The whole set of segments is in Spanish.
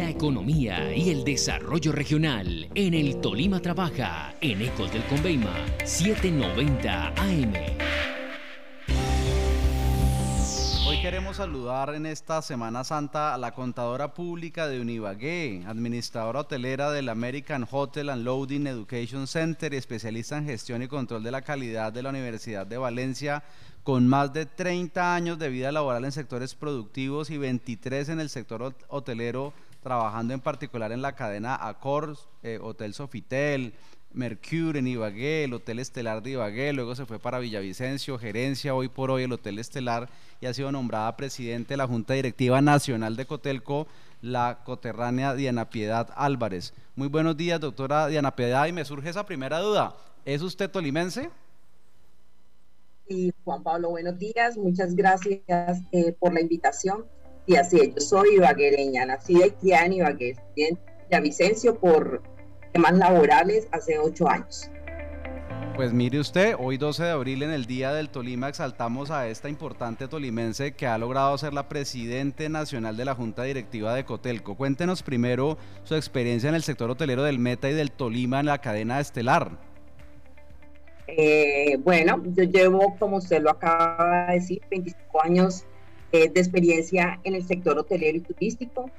La economía y el desarrollo regional en el Tolima trabaja en Ecos del Conveima 790 AM. Hoy queremos saludar en esta Semana Santa a la contadora pública de Univagué, administradora hotelera del American Hotel and Loading Education Center y especialista en gestión y control de la calidad de la Universidad de Valencia, con más de 30 años de vida laboral en sectores productivos y 23 en el sector hotelero, trabajando en particular en la cadena Accor, eh, Hotel Sofitel, Mercure en Ibagué, el Hotel Estelar de Ibagué, luego se fue para Villavicencio, gerencia hoy por hoy el Hotel Estelar y ha sido nombrada presidente de la Junta Directiva Nacional de Cotelco, la coterránea Diana Piedad Álvarez. Muy buenos días, doctora Diana Piedad, y me surge esa primera duda. ¿Es usted tolimense? Y Juan Pablo, buenos días, muchas gracias eh, por la invitación. Y así es, yo soy ibaguereña, nacida y en Ibagué, en Villavicencio por temas laborales hace ocho años. Pues mire usted, hoy 12 de abril en el Día del Tolima exaltamos a esta importante tolimense que ha logrado ser la presidente nacional de la Junta Directiva de Cotelco. Cuéntenos primero su experiencia en el sector hotelero del Meta y del Tolima en la cadena estelar. Eh, bueno, yo llevo, como usted lo acaba de decir, 25 años eh, de experiencia en el sector hotelero y turístico.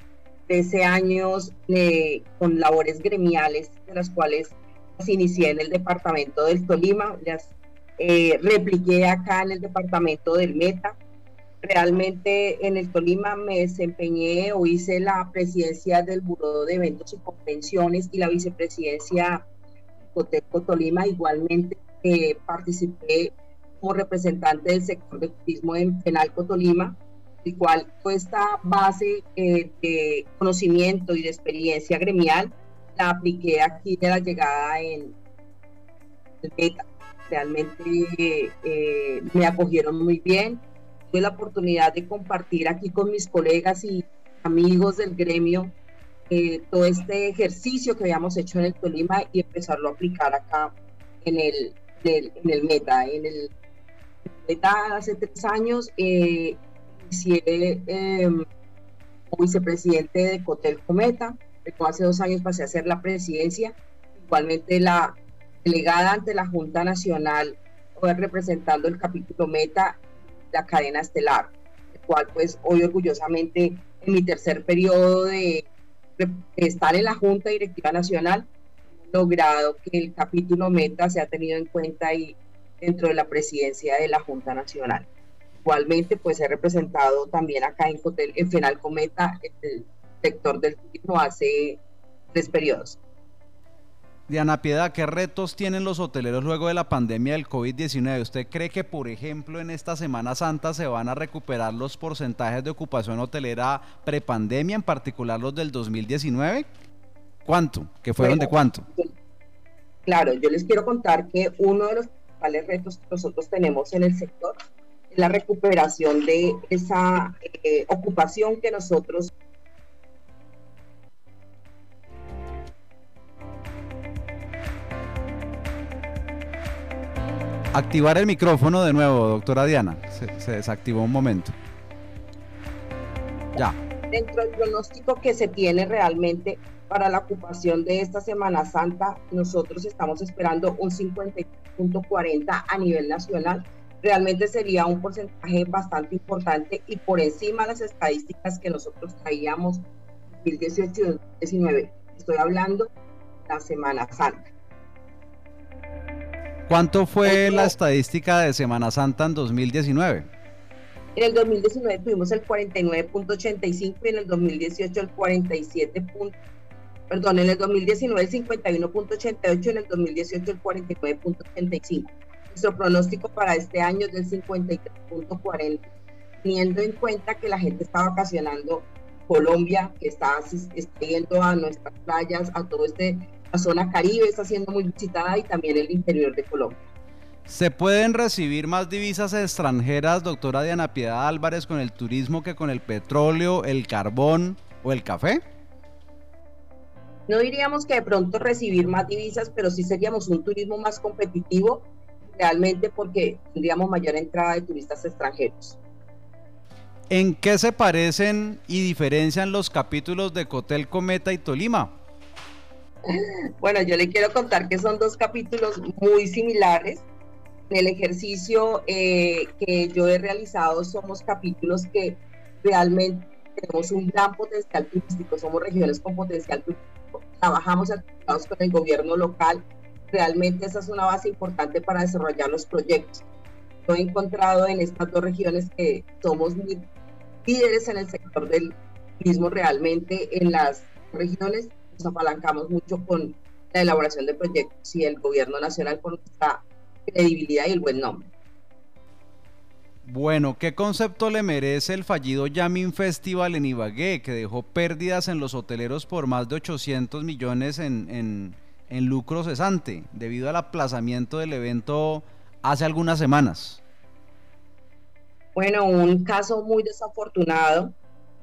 13 años eh, con labores gremiales, de las cuales las inicié en el departamento del Tolima, las eh, repliqué acá en el departamento del Meta. Realmente en el Tolima me desempeñé o hice la presidencia del Buró de Eventos y Convenciones y la vicepresidencia Coteco Tolima. Igualmente eh, participé como representante del sector de turismo en Penalco Tolima el cual esta base eh, de conocimiento y de experiencia gremial la apliqué aquí de la llegada en el beta. Realmente eh, me acogieron muy bien. Tuve la oportunidad de compartir aquí con mis colegas y amigos del gremio eh, todo este ejercicio que habíamos hecho en el Tolima y empezarlo a aplicar acá en el, en el Meta. En el Hace tres años inicié em, como vicepresidente de Cotel Cometa, hace dos años pasé a ser la presidencia, igualmente la delegada ante la Junta Nacional, representando el capítulo Meta, la cadena estelar, el cual pues hoy orgullosamente en mi tercer periodo de, de estar en la Junta Directiva Nacional, logrado que el capítulo Meta se ha tenido en cuenta y dentro de la presidencia de la Junta Nacional. Igualmente, pues he representado también acá en, Cotel, en Final Cometa el sector del turismo hace tres periodos. Diana Piedad, ¿qué retos tienen los hoteleros luego de la pandemia del COVID-19? ¿Usted cree que, por ejemplo, en esta Semana Santa se van a recuperar los porcentajes de ocupación hotelera prepandemia, en particular los del 2019? ¿Cuánto? ¿Que fueron de cuánto? claro, yo les quiero contar que uno de los principales retos que nosotros tenemos en el sector la recuperación de esa eh, ocupación que nosotros Activar el micrófono de nuevo, doctora Diana. Se, desactivó un momento. Ya. Dentro del pronóstico que se tiene realmente para la ocupación de esta Semana Santa, nosotros estamos esperando un 50.40 a nivel nacional realmente sería un porcentaje bastante importante y por encima de las estadísticas que nosotros traíamos en 2018 y 2019. Estoy hablando de la Semana Santa. ¿Cuánto fue la estadística de Semana Santa en 2019? En el 2019 tuvimos el 49.85 y en el 2018 el 47. Perdón, en el 2019 el 51.88 y en el 2018 el 49.85 nuestro pronóstico para este año es del 53.40, teniendo en cuenta que la gente está vacacionando Colombia, que está, está yendo a nuestras playas, a todo este, la zona caribe está siendo muy visitada y también el interior de Colombia. ¿Se pueden recibir más divisas extranjeras, doctora Diana Piedad Álvarez, con el turismo que con el petróleo, el carbón o el café? No diríamos que de pronto recibir más divisas, pero sí seríamos un turismo más competitivo realmente porque tendríamos mayor entrada de turistas extranjeros. ¿En qué se parecen y diferencian los capítulos de Cotel Cometa y Tolima? Bueno, yo le quiero contar que son dos capítulos muy similares. En el ejercicio eh, que yo he realizado somos capítulos que realmente tenemos un gran potencial turístico, somos regiones con potencial turístico, trabajamos con el gobierno local, realmente esa es una base importante para desarrollar los proyectos. Yo he encontrado en estas dos regiones que somos líderes en el sector del turismo realmente en las regiones nos apalancamos mucho con la elaboración de proyectos y el gobierno nacional por nuestra credibilidad y el buen nombre. Bueno, ¿qué concepto le merece el fallido Yamin Festival en Ibagué, que dejó pérdidas en los hoteleros por más de 800 millones en, en, en lucro cesante, debido al aplazamiento del evento hace algunas semanas? Bueno, un caso muy desafortunado,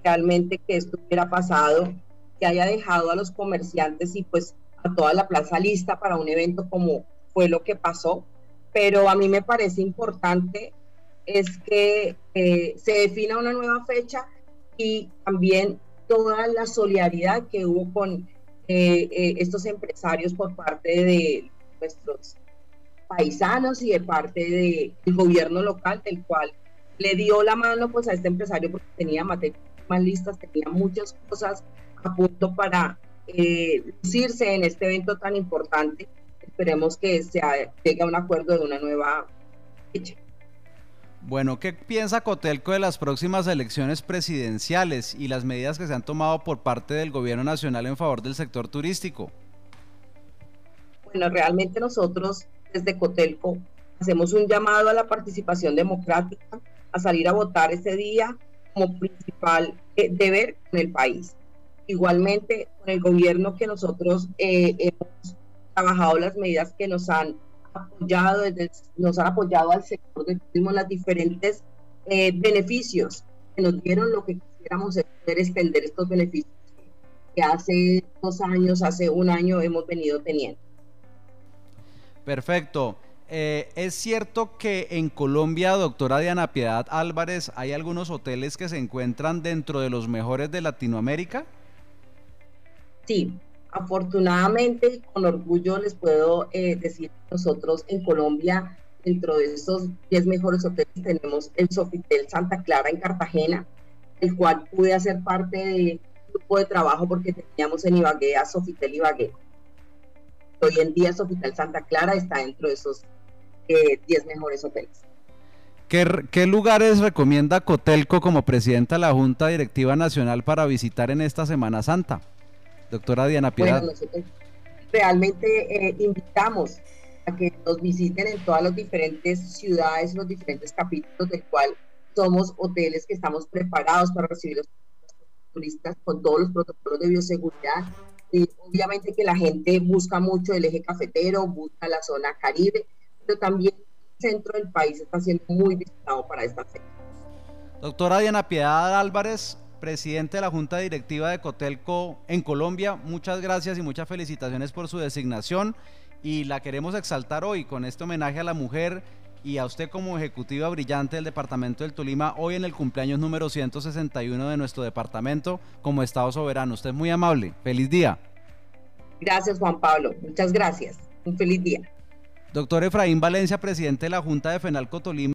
realmente que esto hubiera pasado, que haya dejado a los comerciantes y pues a toda la plaza lista para un evento como fue lo que pasó, pero a mí me parece importante es que eh, se defina una nueva fecha y también toda la solidaridad que hubo con eh, eh, estos empresarios por parte de nuestros paisanos y de parte del gobierno local, del cual le dio la mano pues a este empresario porque tenía materias listas, tenía muchas cosas a punto para lucirse en este evento tan importante. Esperemos que se llegue a un acuerdo de una nueva fecha. Bueno, ¿qué piensa Cotelco de las próximas elecciones presidenciales y las medidas que se han tomado por parte del gobierno nacional en favor del sector turístico? Bueno, realmente nosotros desde Cotelco hacemos un llamado a la participación democrática, a salir a votar ese día como principal eh, deber en el país. Igualmente, con el gobierno que nosotros eh, hemos trabajado las medidas que nos han apoyado, nos han apoyado al sector del turismo, las diferentes eh, beneficios que nos dieron, lo que quisiéramos es poder extender estos beneficios que hace dos años, hace un año hemos venido teniendo. Perfecto. Eh, ¿Es cierto que en Colombia, doctora Diana Piedad Álvarez, hay algunos hoteles que se encuentran dentro de los mejores de Latinoamérica? Sí, afortunadamente con orgullo les puedo eh, decir que nosotros en Colombia, dentro de esos 10 mejores hoteles, tenemos el Sofitel Santa Clara en Cartagena, el cual pude hacer parte del grupo de trabajo porque teníamos en Ibagué a Sofitel Ibagué. Hoy en día Sofitel Santa Clara está dentro de esos 10 mejores hoteles. ¿Qué, lugares recomienda Cotelco como presidenta de la Junta Directiva Nacional para visitar en esta Semana Santa? Doctora Diana Piedad. realmente eh, invitamos a que nos visiten en todas las diferentes ciudades, los diferentes capítulos del cual somos hoteles que estamos preparados para recibir los turistas con todos los protocolos de bioseguridad. Y obviamente que la gente busca mucho el eje cafetero, busca la zona caribe, pero también el centro del país está siendo muy visitado para esta fecha. Doctora Diana Piedad Álvarez, presidente de la Junta Directiva de Cotelco en Colombia, muchas gracias y muchas felicitaciones por su designación y la queremos exaltar hoy con este homenaje a la mujer y a usted como ejecutiva brillante del Departamento del Tolima hoy en el cumpleaños número 161 de nuestro departamento como Estado soberano. Usted es muy amable. Feliz día. Gracias Juan Pablo. Muchas gracias. Un feliz día. Doctor Efraín Valencia, presidente de la Junta de Fenalco Tolima.